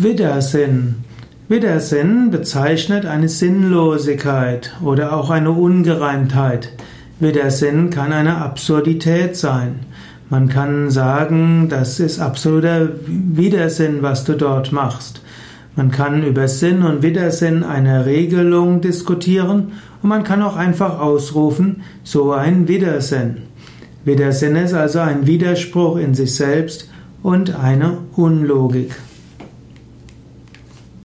Widersinn. Widersinn bezeichnet eine Sinnlosigkeit oder auch eine Ungereimtheit. Widersinn kann eine Absurdität sein. Man kann sagen, das ist absoluter Widersinn, was du dort machst. Man kann über Sinn und Widersinn eine Regelung diskutieren und man kann auch einfach ausrufen, so ein Widersinn. Widersinn ist also ein Widerspruch in sich selbst und eine Unlogik.